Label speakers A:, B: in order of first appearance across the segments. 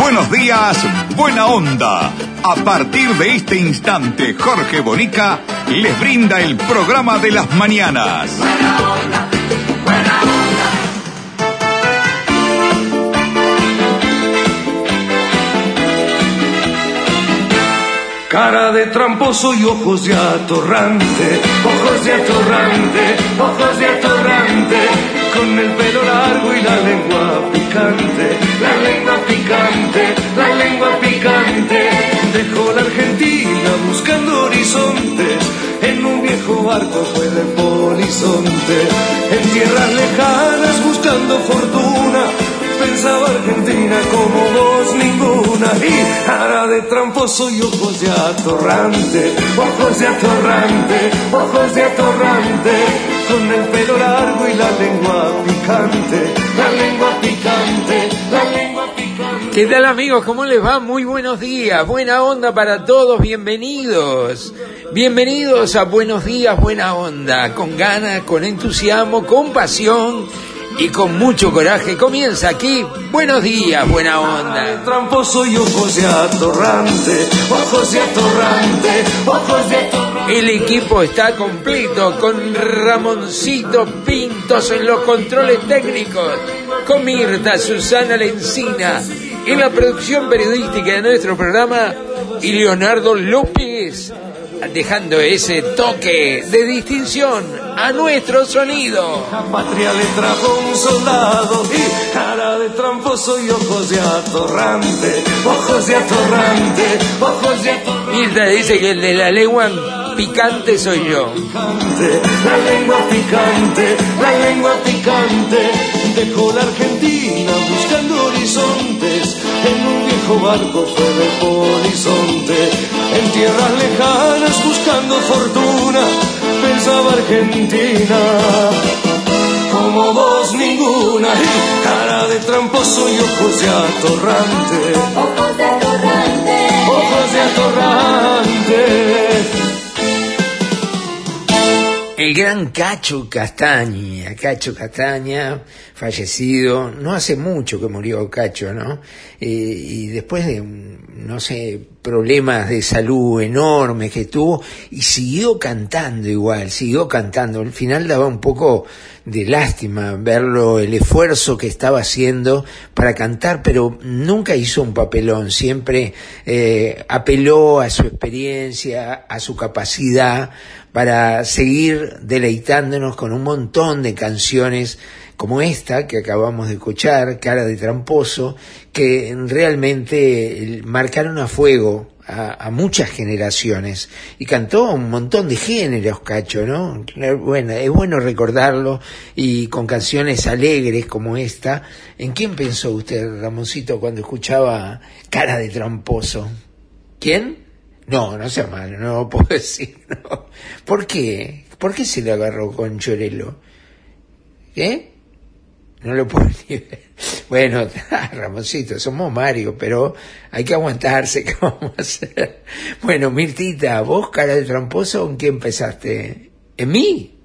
A: Buenos días, Buena Onda. A partir de este instante, Jorge Bonica les brinda el programa de las mañanas.
B: Buena onda, buena onda.
C: Cara de tramposo y ojos de atorrante, ojos de atorrante, ojos de atorrante, con el pelo largo y la lengua picante, la lengua picante, la lengua picante. Dejó la Argentina buscando horizontes, en un viejo barco fue de polizonte, en tierras lejanas buscando fortuna, pensaba Argentina como vos ninguna y cara de tramposo y ojos de atorrante, ojos de atorrante, ojos de atorrante, con el pelo largo y la lengua picante, la lengua picante, la lengua picante.
D: ¿Qué tal amigos? ¿Cómo les va? Muy buenos días, buena onda para todos, bienvenidos. Bienvenidos a Buenos días, buena onda, con ganas, con entusiasmo, con pasión y con mucho coraje. Comienza aquí, buenos días, buena onda.
C: tramposo y ojos de atorrante, ojos de atorrante, ojos de atorrante.
D: El equipo está completo con Ramoncito Pintos en los controles técnicos, con Mirta Susana Lencina en la producción periodística de nuestro programa y Leonardo López dejando ese toque de distinción a nuestro sonido.
C: La patria le trajo un soldado y cara de tramposo y ojos de atorrante, ojos de atorrante, ojos de atorrante.
D: Mirta dice que el de la lengua picante soy yo.
C: picante, la lengua picante, la lengua picante, dejó la Argentina buscando horizontes, en viejo barco fue de polizonte, en tierras lejanas buscando fortuna, pensaba Argentina, como vos ninguna, y cara de tramposo y ojos de atorrante,
B: Ojos de atorrante.
C: ojos de atorrante.
D: El gran Cacho Castaña, Cacho Castaña, fallecido, no hace mucho que murió Cacho, ¿no? Eh, y después de, no sé, problemas de salud enormes que tuvo, y siguió cantando igual, siguió cantando. Al final daba un poco de lástima verlo, el esfuerzo que estaba haciendo para cantar, pero nunca hizo un papelón, siempre eh, apeló a su experiencia, a su capacidad para seguir deleitándonos con un montón de canciones como esta que acabamos de escuchar, Cara de Tramposo, que realmente eh, marcaron a fuego a, muchas generaciones y cantó un montón de géneros, Cacho, ¿no? Bueno, es bueno recordarlo y con canciones alegres como esta. ¿En quién pensó usted, Ramoncito, cuando escuchaba Cara de Tramposo? ¿Quién? No, no sea malo, no lo puedo decir. ¿Por qué? ¿Por qué se le agarró con Chorelo? ¿Qué? No lo puedo ni ver. Bueno, Ramoncito, somos Mario, pero hay que aguantarse, ¿qué vamos a hacer? Bueno, Mirtita, vos, cara de tramposo, ¿en qué empezaste? ¿En mí?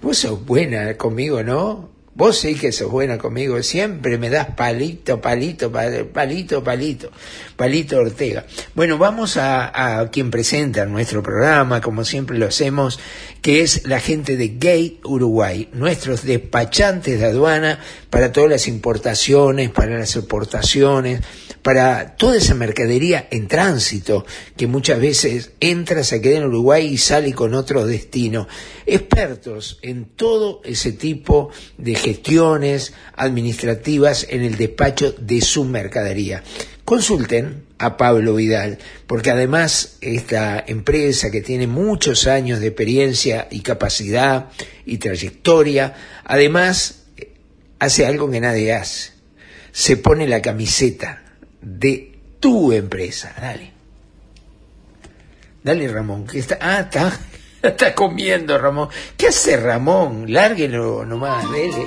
D: Vos sos buena conmigo, ¿no? Vos sí que sos buena conmigo, siempre me das palito, palito, pa- palito, palito, palito Ortega. Bueno, vamos a, a quien presenta nuestro programa, como siempre lo hacemos, que es la gente de Gate Uruguay, nuestros despachantes de aduana para todas las importaciones, para las exportaciones, para toda esa mercadería en tránsito que muchas veces entra, se queda en Uruguay y sale con otro destino. Expertos en todo ese tipo de gestiones administrativas en el despacho de su mercadería. Consulten a Pablo Vidal, porque además esta empresa que tiene muchos años de experiencia y capacidad y trayectoria, además eh, hace algo que nadie hace. Se pone la camiseta de tu empresa. Dale. Dale, Ramón, que está. Ah, está. Está comiendo, Ramón. ¿Qué hace Ramón? Lárguelo nomás, dele.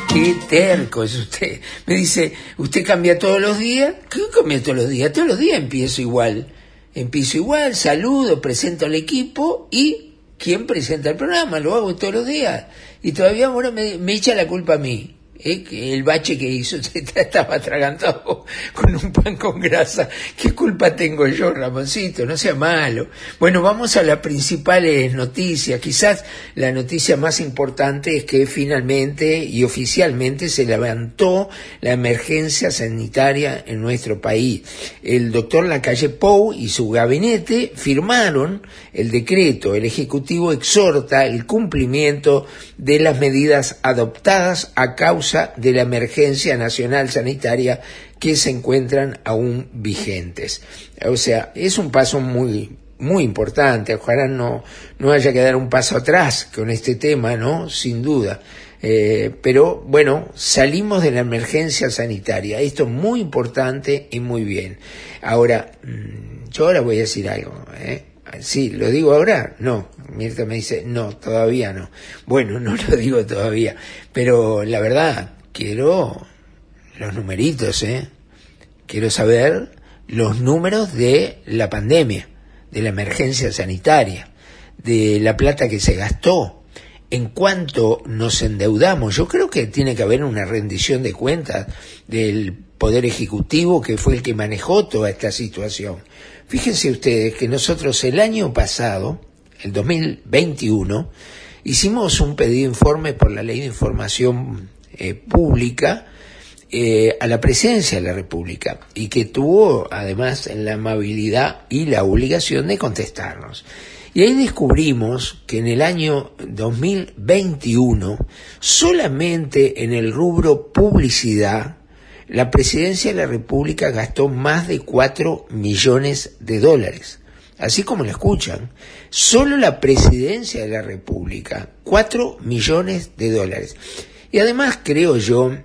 D: qué terco es usted. Me dice, ¿usted cambia todos los días? ¿Qué cambia todos los días? Todos los días empiezo igual. Empiezo igual, saludo, presento al equipo y ¿quién presenta el programa? Lo hago todos los días. Y todavía ahora me, me echa la culpa a mí. ¿Eh? El bache que hizo usted estaba atragantado con un pan con grasa. ¿Qué culpa tengo yo, Ramoncito? No sea malo. Bueno, vamos a las principales noticias. Quizás la noticia más importante es que finalmente y oficialmente se levantó la emergencia sanitaria en nuestro país. El doctor Lacalle Pou y su gabinete firmaron el decreto. El Ejecutivo exhorta el cumplimiento de las medidas adoptadas a causa de la emergencia nacional sanitaria que se encuentran aún vigentes. O sea, es un paso muy muy importante, ojalá no, no haya que dar un paso atrás con este tema, ¿no? Sin duda. Eh, pero bueno, salimos de la emergencia sanitaria. Esto es muy importante y muy bien. Ahora, mm, yo ahora voy a decir algo. ¿eh? Sí, ¿lo digo ahora? No. Mirta me dice, no, todavía no. Bueno, no lo digo todavía. Pero la verdad, quiero los numeritos, ¿eh? Quiero saber los números de la pandemia, de la emergencia sanitaria, de la plata que se gastó, en cuanto nos endeudamos. Yo creo que tiene que haber una rendición de cuentas del Poder Ejecutivo que fue el que manejó toda esta situación. Fíjense ustedes que nosotros el año pasado, el 2021, hicimos un pedido de informe por la ley de información eh, pública eh, a la presidencia de la República y que tuvo además la amabilidad y la obligación de contestarnos. Y ahí descubrimos que en el año 2021, solamente en el rubro publicidad, la presidencia de la República gastó más de 4 millones de dólares. Así como lo escuchan, solo la presidencia de la República, 4 millones de dólares. Y además creo yo,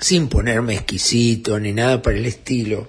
D: sin ponerme exquisito ni nada por el estilo,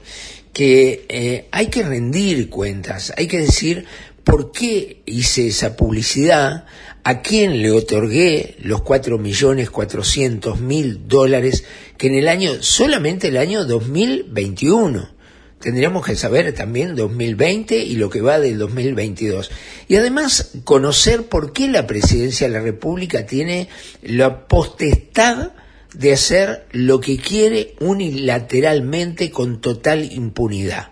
D: que eh, hay que rendir cuentas, hay que decir por qué hice esa publicidad, a quién le otorgué los cuatro millones cuatrocientos mil dólares que en el año, solamente el año 2021. Tendríamos que saber también 2020 y lo que va del 2022. Y además conocer por qué la presidencia de la República tiene la potestad de hacer lo que quiere unilateralmente con total impunidad.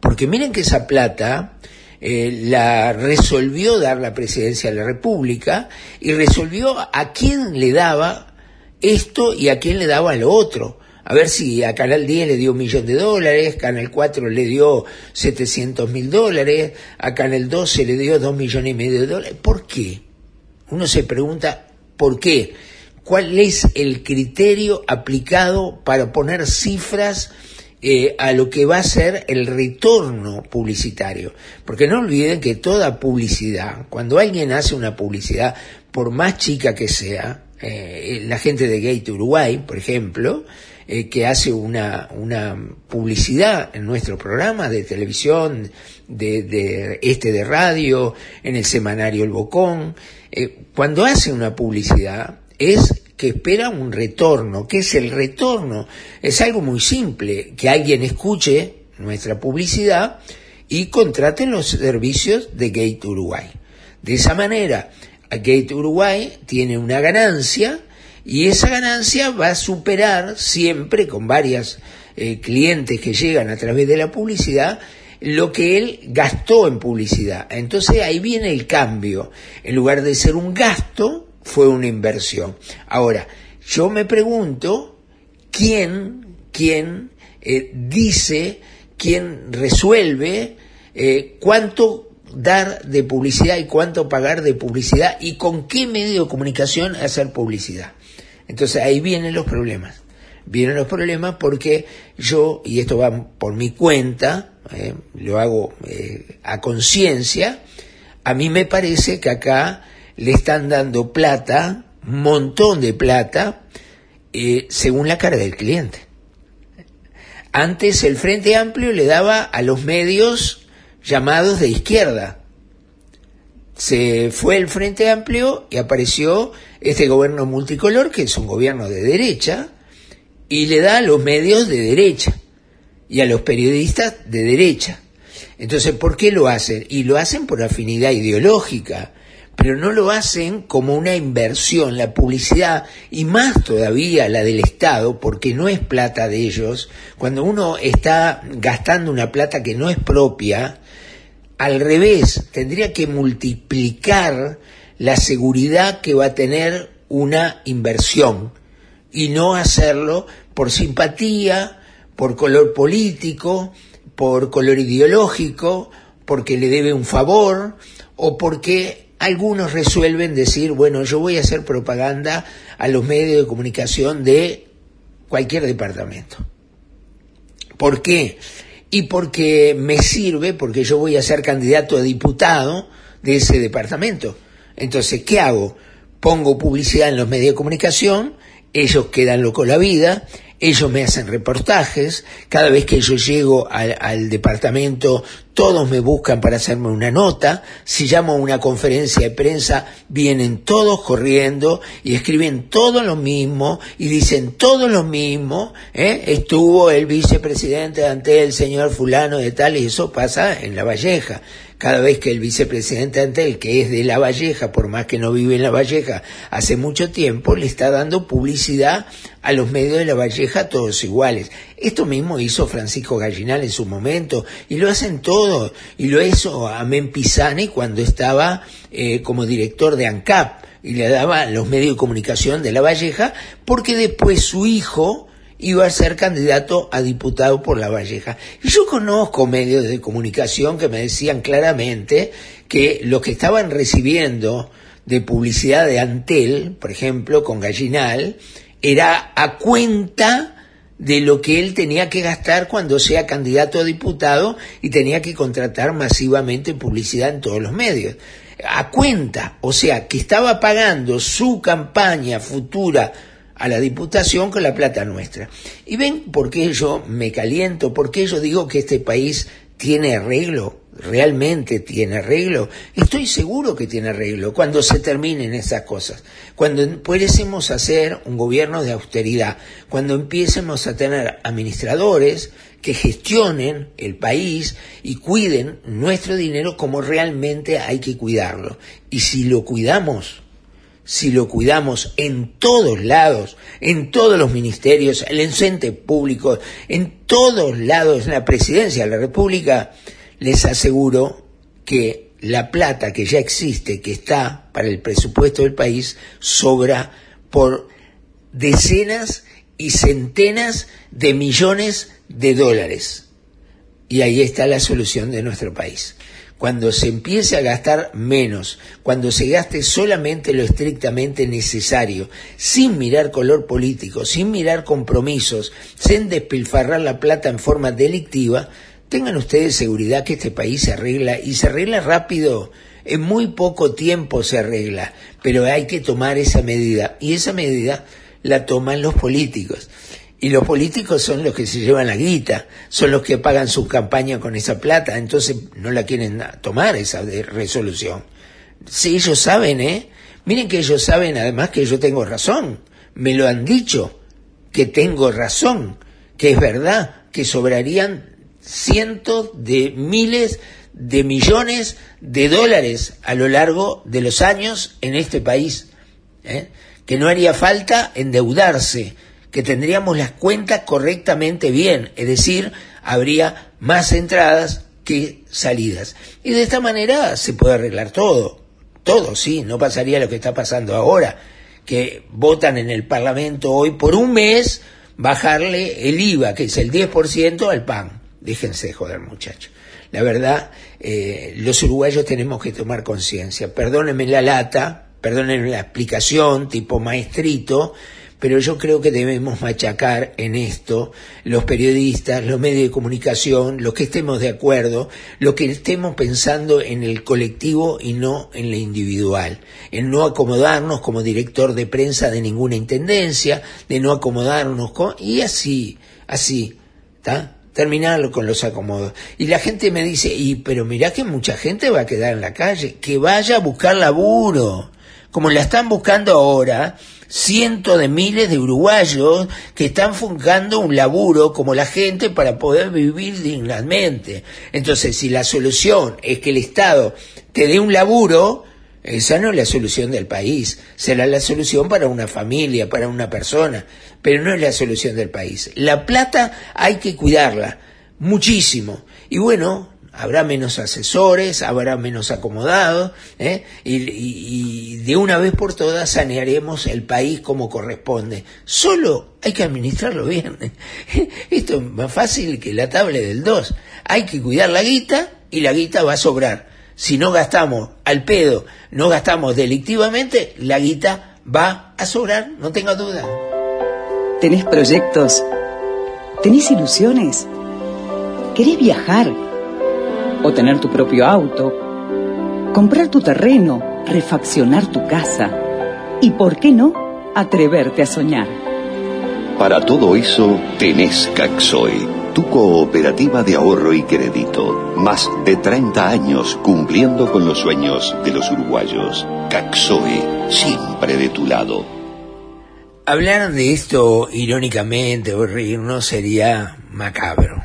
D: Porque miren que esa plata eh, la resolvió dar la presidencia de la República y resolvió a quién le daba esto y a quién le daba lo otro. A ver si a Canal 10 le dio un millón de dólares, Canal 4 le dio 700 mil dólares, a Canal 12 le dio dos millones y medio de dólares. ¿Por qué? Uno se pregunta, ¿por qué? ¿Cuál es el criterio aplicado para poner cifras eh, a lo que va a ser el retorno publicitario. Porque no olviden que toda publicidad, cuando alguien hace una publicidad, por más chica que sea, eh, la gente de Gate Uruguay, por ejemplo, eh, que hace una, una publicidad en nuestro programa de televisión, de, de este de radio, en el semanario El Bocón, cuando hace una publicidad es que espera un retorno. ¿Qué es el retorno? Es algo muy simple, que alguien escuche nuestra publicidad y contrate los servicios de Gate Uruguay. De esa manera, Gate Uruguay tiene una ganancia y esa ganancia va a superar siempre con varias eh, clientes que llegan a través de la publicidad lo que él gastó en publicidad. Entonces ahí viene el cambio. En lugar de ser un gasto, fue una inversión. Ahora, yo me pregunto quién, quién eh, dice, quién resuelve eh, cuánto dar de publicidad y cuánto pagar de publicidad y con qué medio de comunicación hacer publicidad. Entonces ahí vienen los problemas. Vienen los problemas porque yo, y esto va por mi cuenta, eh, lo hago eh, a conciencia, a mí me parece que acá le están dando plata, montón de plata, eh, según la cara del cliente. Antes el Frente Amplio le daba a los medios llamados de izquierda. Se fue el Frente Amplio y apareció este gobierno multicolor, que es un gobierno de derecha, y le da a los medios de derecha y a los periodistas de derecha. Entonces, ¿por qué lo hacen? Y lo hacen por afinidad ideológica, pero no lo hacen como una inversión, la publicidad, y más todavía la del Estado, porque no es plata de ellos. Cuando uno está gastando una plata que no es propia, al revés, tendría que multiplicar la seguridad que va a tener una inversión y no hacerlo por simpatía, por color político, por color ideológico, porque le debe un favor o porque algunos resuelven decir, bueno, yo voy a hacer propaganda a los medios de comunicación de cualquier departamento. ¿Por qué? Y porque me sirve, porque yo voy a ser candidato a diputado de ese departamento. Entonces, ¿qué hago? Pongo publicidad en los medios de comunicación, ellos quedan locos la vida, ellos me hacen reportajes, cada vez que yo llego al, departamento, todos me buscan para hacerme una nota, si llamo a una conferencia de prensa, vienen todos corriendo y escriben todo lo mismo y dicen todo lo mismo, ¿eh? estuvo el vicepresidente ante el señor fulano de tal y eso pasa en La Valleja cada vez que el vicepresidente Antel, que es de La Valleja, por más que no vive en La Valleja hace mucho tiempo, le está dando publicidad a los medios de La Valleja todos iguales. Esto mismo hizo Francisco Gallinal en su momento y lo hacen todos. Y lo hizo Amén Pisani cuando estaba eh, como director de ANCAP y le daba los medios de comunicación de La Valleja porque después su hijo iba a ser candidato a diputado por La Valleja. Y yo conozco medios de comunicación que me decían claramente que lo que estaban recibiendo de publicidad de Antel, por ejemplo, con Gallinal, era a cuenta de lo que él tenía que gastar cuando sea candidato a diputado y tenía que contratar masivamente publicidad en todos los medios. A cuenta, o sea, que estaba pagando su campaña futura a la Diputación con la plata nuestra. Y ven por qué yo me caliento, por qué yo digo que este país tiene arreglo, realmente tiene arreglo. Estoy seguro que tiene arreglo cuando se terminen esas cosas, cuando empecemos a hacer un gobierno de austeridad, cuando empiecemos a tener administradores que gestionen el país y cuiden nuestro dinero como realmente hay que cuidarlo. Y si lo cuidamos, si lo cuidamos en todos lados, en todos los ministerios, el ente público, en todos lados, en la presidencia de la República, les aseguro que la plata que ya existe, que está para el presupuesto del país, sobra por decenas y centenas de millones de dólares. Y ahí está la solución de nuestro país cuando se empiece a gastar menos, cuando se gaste solamente lo estrictamente necesario, sin mirar color político, sin mirar compromisos, sin despilfarrar la plata en forma delictiva, tengan ustedes seguridad que este país se arregla y se arregla rápido. En muy poco tiempo se arregla, pero hay que tomar esa medida y esa medida la toman los políticos. Y los políticos son los que se llevan la guita, son los que pagan su campaña con esa plata, entonces no la quieren tomar esa resolución. Si ellos saben, ¿eh? Miren que ellos saben además que yo tengo razón, me lo han dicho, que tengo razón, que es verdad, que sobrarían cientos de miles de millones de dólares a lo largo de los años en este país, ¿eh? que no haría falta endeudarse, que tendríamos las cuentas correctamente bien, es decir, habría más entradas que salidas. Y de esta manera se puede arreglar todo, todo, sí, no pasaría lo que está pasando ahora, que votan en el Parlamento hoy por un mes bajarle el IVA, que es el 10% al pan. Déjense de joder, muchachos. la verdad, eh, los uruguayos tenemos que tomar conciencia. Perdónenme la lata, perdónenme la explicación, tipo maestrito, pero yo creo que debemos machacar en esto los periodistas, los medios de comunicación, los que estemos de acuerdo, los que estemos pensando en el colectivo y no en lo individual, en no acomodarnos como director de prensa de ninguna intendencia, de no acomodarnos con, y así, así, ¿está? terminarlo con los acomodos. Y la gente me dice, y pero mirá que mucha gente va a quedar en la calle, que vaya a buscar laburo, como la están buscando ahora, cientos de miles de uruguayos que están buscando un laburo como la gente para poder vivir dignamente. Entonces, si la solución es que el Estado te dé un laburo, esa no es la solución del país, será la solución para una familia, para una persona, pero no es la solución del país. La plata hay que cuidarla muchísimo. Y bueno, habrá menos asesores, habrá menos acomodados, ¿eh? y, de una vez por todas sanearemos el país como corresponde. Solo hay que administrarlo bien. Esto es más fácil que la tabla del 2. Hay que cuidar la guita y la guita va a sobrar. Si no gastamos al pedo, no gastamos delictivamente, la guita va a sobrar, no tenga duda.
E: ¿Tenés proyectos? ¿Tenés ilusiones? ¿Querés viajar? O tener tu propio auto, comprar tu terreno, refaccionar tu casa y, ¿por qué no?, atreverte a soñar.
F: Para todo eso tenés Caxoe, tu cooperativa de ahorro y crédito. Más de 30 años cumpliendo con los sueños de los uruguayos. Caxoe, siempre de tu lado.
D: Hablar de esto irónicamente o reírnos sería macabro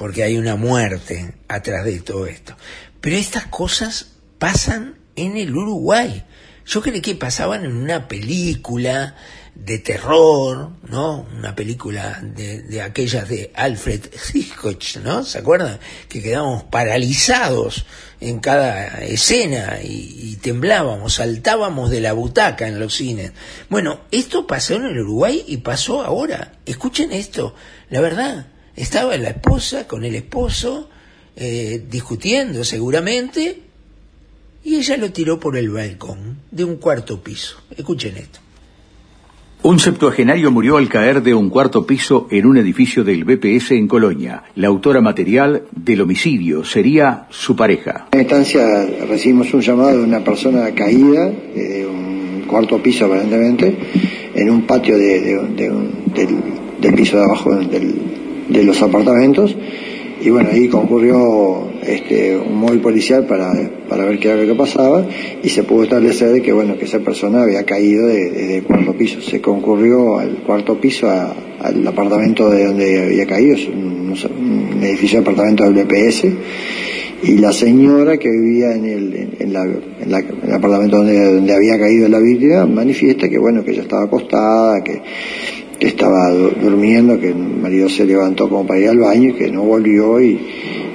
D: porque hay una muerte atrás de todo esto. Pero estas cosas pasan en el Uruguay. Yo creí que pasaban en una película de terror, ¿no? Una película de, de aquellas de Alfred Hitchcock, ¿no? ¿Se acuerdan? Que quedábamos paralizados en cada escena y, y, temblábamos, saltábamos de la butaca en los cines. Bueno, esto pasó en el Uruguay y pasó ahora. Escuchen esto, la verdad. Estaba la esposa con el esposo eh, discutiendo seguramente y ella lo tiró por el balcón de un cuarto piso. Escuchen esto.
G: Un septuagenario murió al caer de un cuarto piso en un edificio del BPS en Colonia. La autora material del homicidio sería su pareja.
H: En instancia recibimos un llamado de una persona caída de un cuarto piso aparentemente en un patio de, de, de un, del, del, piso de abajo del, de los apartamentos. Y bueno, ahí concurrió este, un móvil policial para, para ver qué era lo que pasaba. Y se pudo establecer que bueno, que esa persona había caído desde de, cuarto piso. Se concurrió al cuarto piso a, al apartamento de donde había caído, es un, edificio de apartamento del BPS y la señora que vivía en el, en la, en la, en el apartamento donde, donde había caído la víctima manifiesta que bueno, que ella estaba acostada, que que estaba durmiendo, que el marido se levantó como para ir al baño y que no volvió y,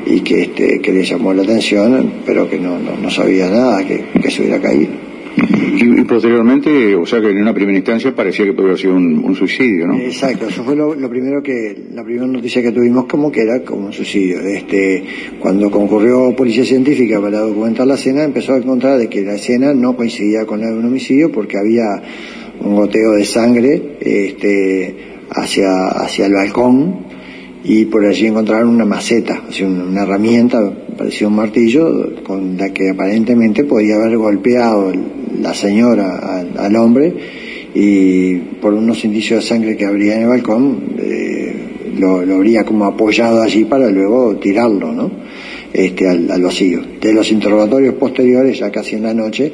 H: y que, este, que le llamó la atención, pero que no, no, no sabía nada, que, que se hubiera caído.
G: Y, y, posteriormente, o sea que en una primera instancia parecía que podría haber sido un, un suicidio, ¿no?
H: Exacto, eso fue lo, lo, primero que, la primera noticia que tuvimos como que era como un suicidio. Este, cuando concurrió policía científica para documentar la escena, empezó a encontrar de que la escena no coincidía con la de un homicidio porque había un goteo de sangre este, hacia, hacia el balcón y por allí encontraron una maceta, una, herramienta, parecía un martillo, con la que aparentemente podía haber golpeado la señora al, al hombre y por unos indicios de sangre que habría en el balcón, eh, lo, lo, habría como apoyado allí para luego tirarlo, ¿no? Este, al, al vacío. De los interrogatorios posteriores, ya casi en la noche,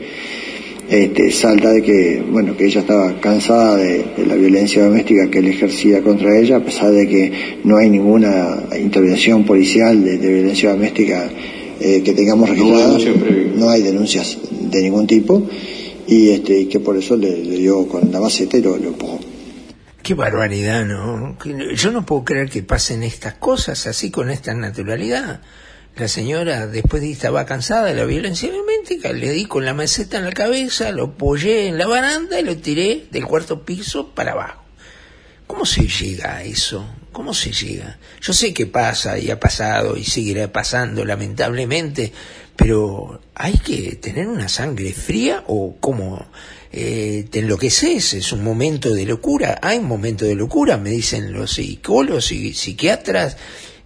H: este, salta de que, bueno, que ella estaba cansada de, de, la violencia doméstica que él ejercía contra ella, a pesar de que no hay ninguna intervención policial de, de violencia doméstica eh, que tengamos registrada, no, no, hay denuncias de ningún tipo, y este, que por eso le, le dio con la maceta y lo, lo empujó.
D: Qué barbaridad, ¿no? Yo no puedo creer que pasen estas cosas así con esta naturalidad. La señora, después de estaba cansada de la violencia doméstica, le di con la meseta en la cabeza, lo apoyé en la baranda y lo tiré del cuarto piso para abajo. ¿Cómo se llega a eso? ¿Cómo se llega? Yo sé que pasa y ha pasado y seguirá pasando lamentablemente, pero hay que tener una sangre fría o cómo eh, te enloqueces, es un momento de locura, hay un momento de locura, me dicen los psicólogos y psiquiatras,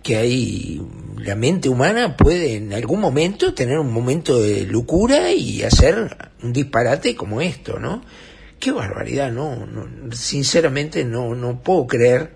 D: que hay la mente humana puede en algún momento tener un momento de locura y hacer un disparate como esto, ¿no? Qué barbaridad, no, no sinceramente no, no puedo creer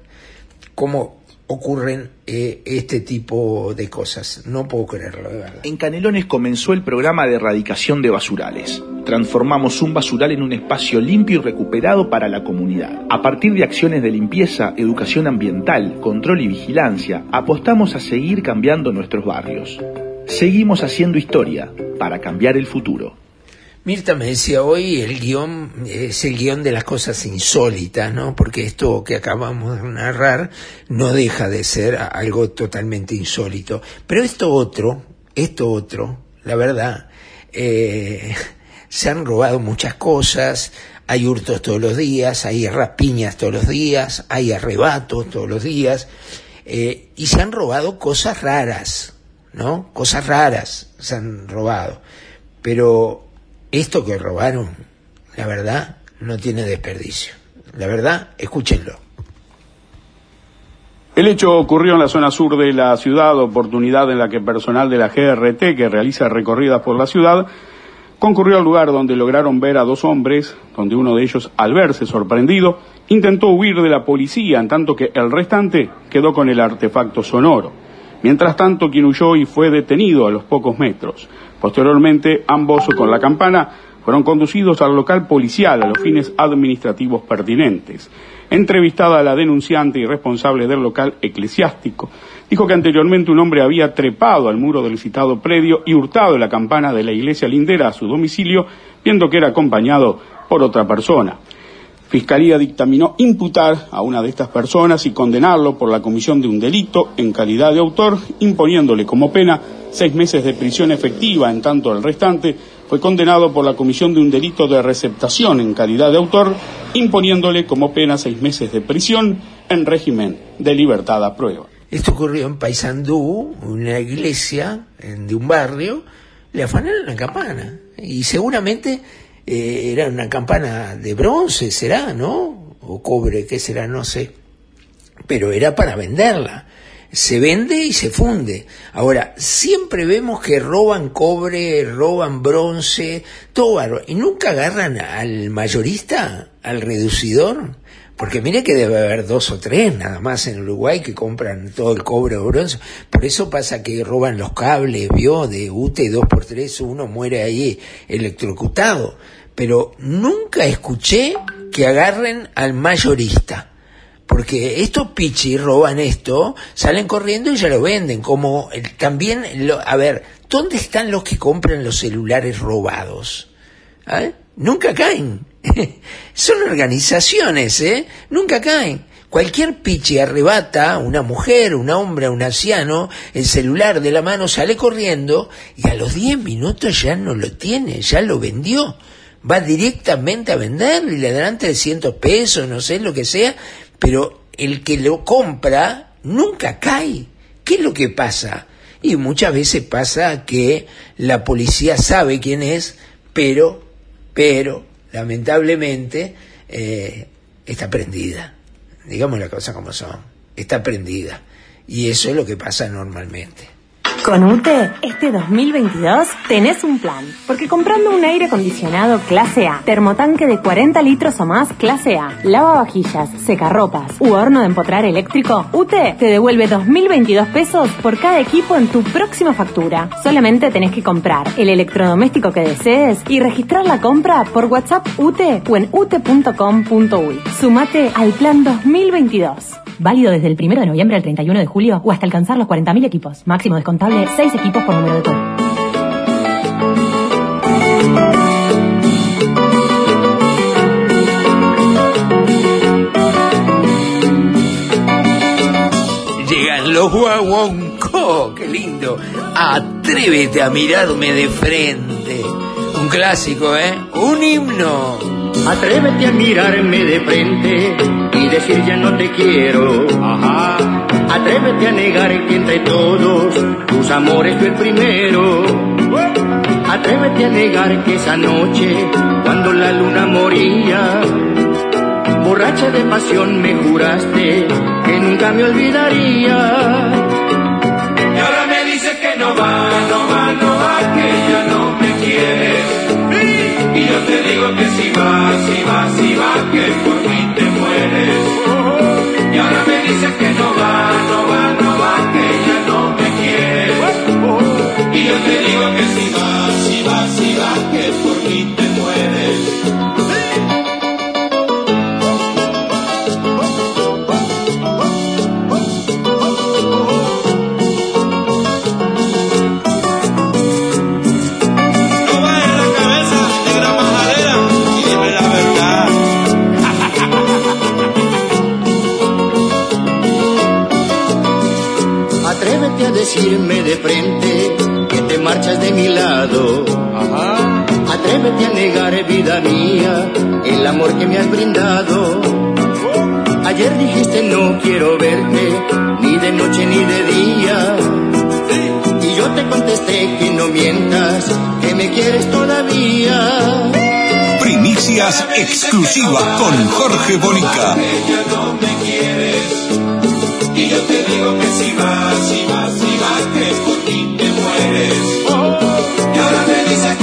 D: cómo ocurren eh, este tipo de cosas. No puedo creerlo, de verdad.
I: En Canelones comenzó el programa de erradicación de basurales. Transformamos un basural en un espacio limpio y recuperado para la comunidad. A partir de acciones de limpieza, educación ambiental, control y vigilancia, apostamos a seguir cambiando nuestros barrios. Seguimos haciendo historia para cambiar el futuro.
D: Mirta me decía hoy el guion es el guion de las cosas insólitas, ¿no? Porque esto que acabamos de narrar no deja de ser algo totalmente insólito. Pero esto otro, esto otro, la verdad, eh, se han robado muchas cosas, hay hurtos todos los días, hay rapiñas todos los días, hay arrebatos todos los días, eh, y se han robado cosas raras, ¿no? Cosas raras se han robado. Pero esto que robaron, la verdad, no tiene desperdicio. La verdad, escúchenlo.
J: El hecho ocurrió en la zona sur de la ciudad, oportunidad en la que personal de la GRT, que realiza recorridas por la ciudad, concurrió al lugar donde lograron ver a dos hombres, donde uno de ellos, al verse sorprendido, intentó huir de la policía, en tanto que el restante quedó con el artefacto sonoro. Mientras tanto, quien huyó y fue detenido a los pocos metros. Posteriormente, ambos con la campana fueron conducidos al local policial a los fines administrativos pertinentes. Entrevistada a la denunciante y responsable del local eclesiástico, dijo que anteriormente un hombre había trepado al muro del citado predio y hurtado la campana de la iglesia lindera a su domicilio, viendo que era acompañado por otra persona. Fiscalía dictaminó imputar a una de estas personas y condenarlo por la comisión de un delito en calidad de autor, imponiéndole como pena seis meses de prisión efectiva, en tanto el restante fue condenado por la comisión de un delito de receptación en calidad de autor, imponiéndole como pena seis meses de prisión en régimen de libertad a prueba.
D: Esto ocurrió en Paysandú, una iglesia de un barrio, le afanaron la campana y seguramente eh, era una campana de bronce, será, ¿no? O cobre, ¿qué será? No sé. Pero era para venderla. Se vende y se funde. Ahora, siempre vemos que roban cobre, roban bronce, todo Y nunca agarran al mayorista, al reducidor. Porque mire que debe haber dos o tres nada más en Uruguay que compran todo el cobre o bronce. Por eso pasa que roban los cables, vio, de UTE 2x3, uno muere ahí electrocutado pero nunca escuché que agarren al mayorista. Porque estos pichis roban esto, salen corriendo y ya lo venden. Como también, a ver, ¿dónde están los que compran los celulares robados? ¿Ah? Nunca caen. Son organizaciones, ¿eh? Nunca caen. Cualquier pichi arrebata una mujer, un hombre, un anciano, el celular de la mano sale corriendo y a los 10 minutos ya no lo tiene, ya lo vendió va directamente a venderlo y le darán 300 pesos, no sé, lo que sea, pero el que lo compra nunca cae. ¿Qué es lo que pasa? Y muchas veces pasa que la policía sabe quién es, pero, pero, lamentablemente, eh, está prendida. Digamos la cosa como son. Está prendida. Y eso es lo que pasa normalmente.
K: Con UTE, este 2022 tenés un plan. Porque comprando un aire acondicionado clase A, termotanque de 40 litros o más clase A, lavavajillas, secarropas u horno de empotrar eléctrico, UTE te devuelve 2.022 pesos por cada equipo en tu próxima factura. Solamente tenés que comprar el electrodoméstico que desees y registrar la compra por WhatsApp UTE o en ute.com.uy. Sumate al plan 2022. Válido desde el 1 de noviembre al 31 de julio o hasta alcanzar los 40.000 equipos. Máximo descontable 6 equipos por número de todo.
D: Llegan los guaguancó, qué lindo. Atrévete a mirarme de frente. Un clásico, ¿eh? Un himno.
L: Atrévete a mirarme de frente decir ya no te quiero. Ajá. Atrévete a negar que entre todos tus amores fue el primero. Atrévete a negar que esa noche, cuando la luna moría, borracha de pasión me juraste que nunca me olvidaría.
B: Y ahora me dice que no va, no va, no va, que ya no me quieres. Y yo te digo que si va, si va, si va, que por dice que no va, no va, no va, que ya no me quieres. Y yo te digo que si va, si va, si va, que por mí te mueres.
L: Atrévete a negar, vida mía, el amor que me has brindado. Ayer dijiste no quiero verte, ni de noche ni de día. Y yo te contesté que no mientas, que me quieres todavía.
A: Primicias exclusivas con Jorge Bonica.
B: Ya no me quieres. Y yo te digo que si va, si va, si va, que por mí te mueres. Y ahora me dices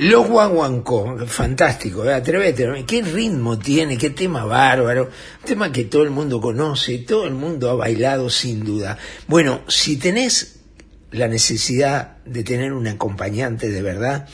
D: Los guaguancó, fantástico, ¿eh? atrévete, qué ritmo tiene, qué tema bárbaro, un tema que todo el mundo conoce, todo el mundo ha bailado sin duda. Bueno, si tenés la necesidad de tener un acompañante de verdad,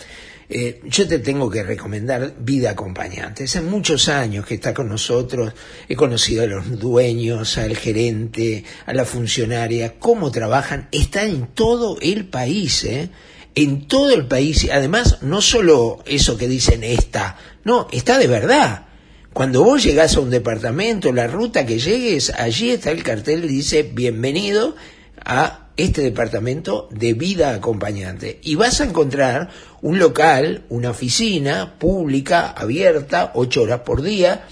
D: eh, yo te tengo que recomendar Vida Acompañante. Hace muchos años que está con nosotros, he conocido a los dueños, al gerente, a la funcionaria, cómo trabajan, está en todo el país, ¿eh? en todo el país. Además, no solo eso que dicen está, no, está de verdad. Cuando vos llegás a un departamento, la ruta que llegues, allí está el cartel y dice bienvenido a este departamento de vida acompañante. Y vas a encontrar un local, una oficina pública, abierta, ocho horas por día,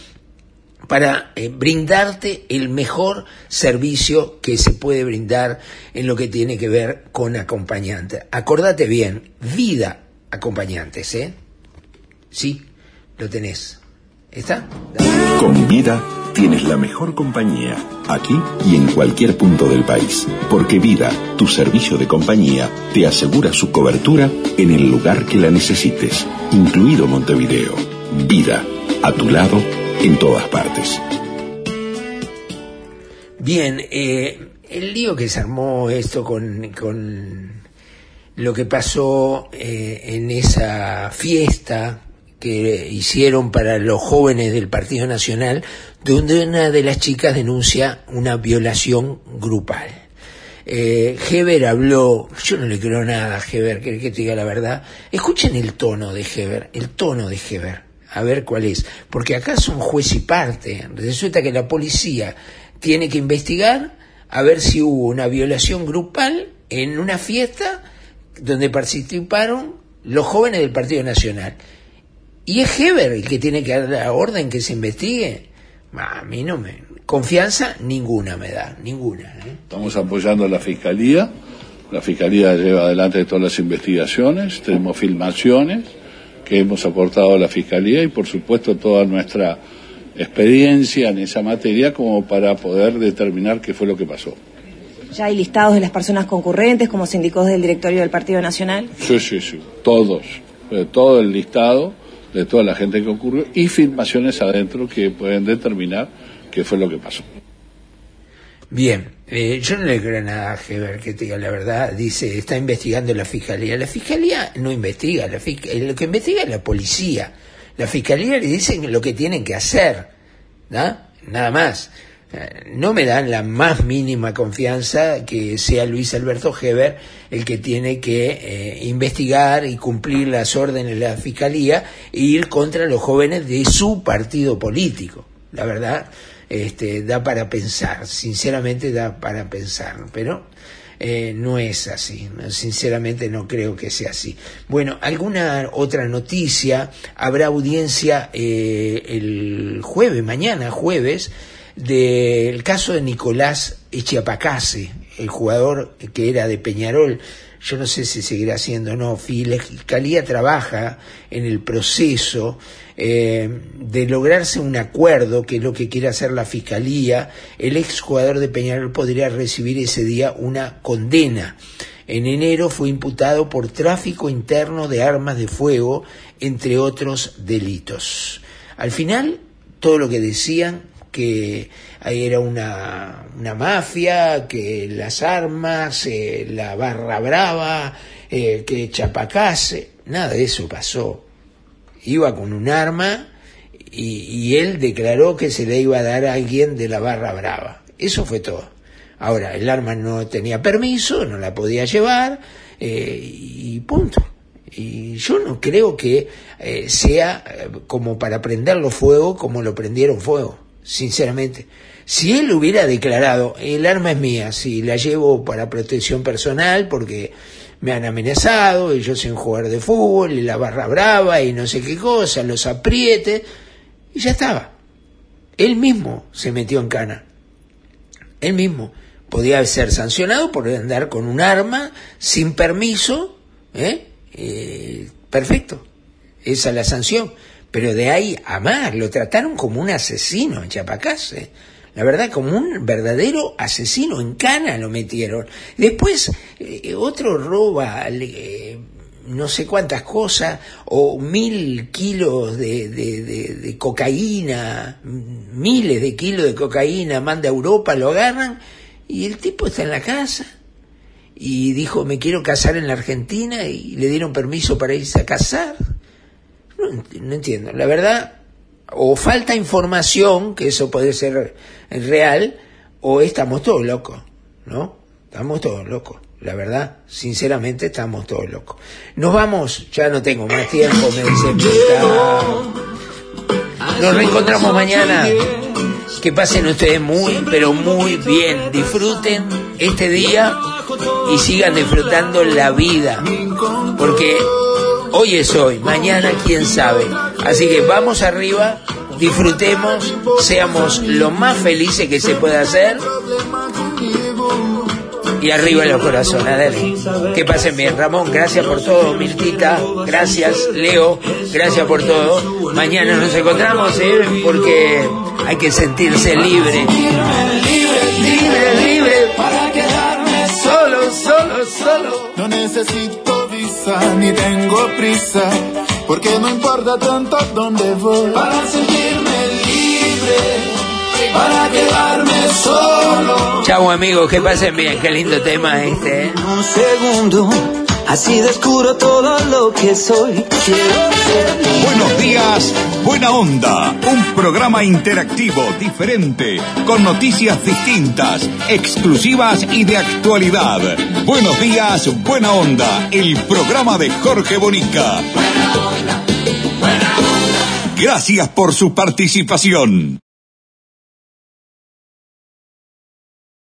D: para eh, brindarte el mejor servicio que se puede brindar en lo que tiene que ver con acompañante. Acordate bien, vida acompañantes, ¿eh? Sí, lo tenés. ¿Está?
M: Con Vida tienes la mejor compañía, aquí y en cualquier punto del país. Porque Vida, tu servicio de compañía, te asegura su cobertura en el lugar que la necesites, incluido Montevideo. Vida, a tu lado, en todas partes.
D: Bien, eh, el lío que se armó esto con, con lo que pasó eh, en esa fiesta que hicieron para los jóvenes del Partido Nacional, donde una de las chicas denuncia una violación grupal. Eh, Heber habló, yo no le creo nada a Heber, que, que te diga la verdad. Escuchen el tono de Heber, el tono de Heber, a ver cuál es. Porque acá son juez y parte. Resulta que la policía tiene que investigar a ver si hubo una violación grupal en una fiesta donde participaron los jóvenes del Partido Nacional. Y es Heber el que tiene que dar la orden que se investigue. A mí no me... Confianza ninguna me da, ninguna. ¿eh?
N: Estamos apoyando a la Fiscalía. La Fiscalía lleva adelante todas las investigaciones. Tenemos filmaciones que hemos aportado a la Fiscalía y, por supuesto, toda nuestra experiencia en esa materia como para poder determinar qué fue lo que pasó.
O: Ya hay listados de las personas concurrentes, como se indicó desde el directorio del Partido Nacional.
N: Sí, sí, sí. Todos. Todo el listado de toda la gente que ocurrió y filmaciones adentro que pueden determinar qué fue lo que pasó.
D: Bien, eh, yo no le creo nada a Heber que diga la verdad. Dice, está investigando la fiscalía. La fiscalía no investiga, la eh, lo que investiga es la policía. La fiscalía le dicen lo que tienen que hacer. Nada más. No me dan la más mínima confianza que sea Luis Alberto Heber el que tiene que eh, investigar y cumplir las órdenes de la fiscalía e ir contra los jóvenes de su partido político. La verdad, este, da para pensar, sinceramente da para pensar, pero eh, no es así. Sinceramente no creo que sea así. Bueno, alguna otra noticia. Habrá audiencia eh, el jueves, mañana jueves, del caso de Nicolás Echiapacase, el jugador que era de Peñarol. Yo no sé si seguirá siendo o no. La Fiscalía trabaja en el proceso eh, de lograrse un acuerdo, que es lo que quiere hacer la Fiscalía. El exjugador de Peñarol podría recibir ese día una condena. En enero fue imputado por tráfico interno de armas de fuego, entre otros delitos. Al final, todo lo que decían que era una, una mafia, que las armas, eh, la barra brava, eh, que Chapacase, nada de eso pasó. Iba con un arma y, él declaró que se le iba a dar a alguien de la barra brava. Eso fue todo. Ahora, el arma no tenía permiso, no la podía llevar eh, y punto. Y yo no creo que eh, sea como para prenderlo fuego como lo prendieron fuego sinceramente. Si él hubiera declarado, el arma es mía, si la llevo para protección personal porque me han amenazado, y yo soy un jugador de fútbol, y la barra brava, y no sé qué cosa, los apriete, y ya estaba. Él mismo se metió en cana. Él mismo podía ser sancionado por andar con un arma sin permiso, ¿eh? Eh, perfecto, esa es la sanción pero de ahí a más, lo trataron como un asesino en Chapacase. La verdad, como un verdadero asesino en cana lo metieron. Después, eh, otro roba eh, no sé cuántas cosas, o mil kilos de, de, cocaína, miles de kilos de cocaína, manda a Europa, lo agarran, y el tipo está en la casa. Y dijo, me quiero casar en la Argentina, y le dieron permiso para irse a casar. No, entiendo. La verdad, o falta información, que eso puede ser real, o estamos todos locos, ¿no? Estamos todos locos. La verdad, sinceramente, estamos todos locos. Nos vamos, ya no tengo más tiempo, me dicen. Nos reencontramos mañana. Que pasen ustedes muy, pero muy bien. Disfruten este día y sigan disfrutando la vida. Porque Hoy es hoy, mañana quién sabe. Así que vamos arriba, disfrutemos, seamos lo más felices que se pueda hacer. Y arriba los corazones, dale. Que pasen bien. Ramón, gracias por todo. Miltita, gracias. Leo, gracias por todo. Mañana nos encontramos, ¿eh? Porque hay que sentirse libre. Libre, libre, para quedarme solo, solo, solo.
P: No necesito ni tengo prisa, porque no importa tanto dónde voy. Para sentirme libre, para quedarme solo.
D: Chau amigos, que pasen bien, qué lindo tema este. ¿eh?
Q: Un segundo, así descubro todo lo que soy. Quiero ser.
A: Buenos días, buena onda. Un programa interactivo, diferente, con noticias distintas, exclusivas y de actualidad. Buenos días, buena onda. El programa de Jorge Bonica. Gracias por su participación.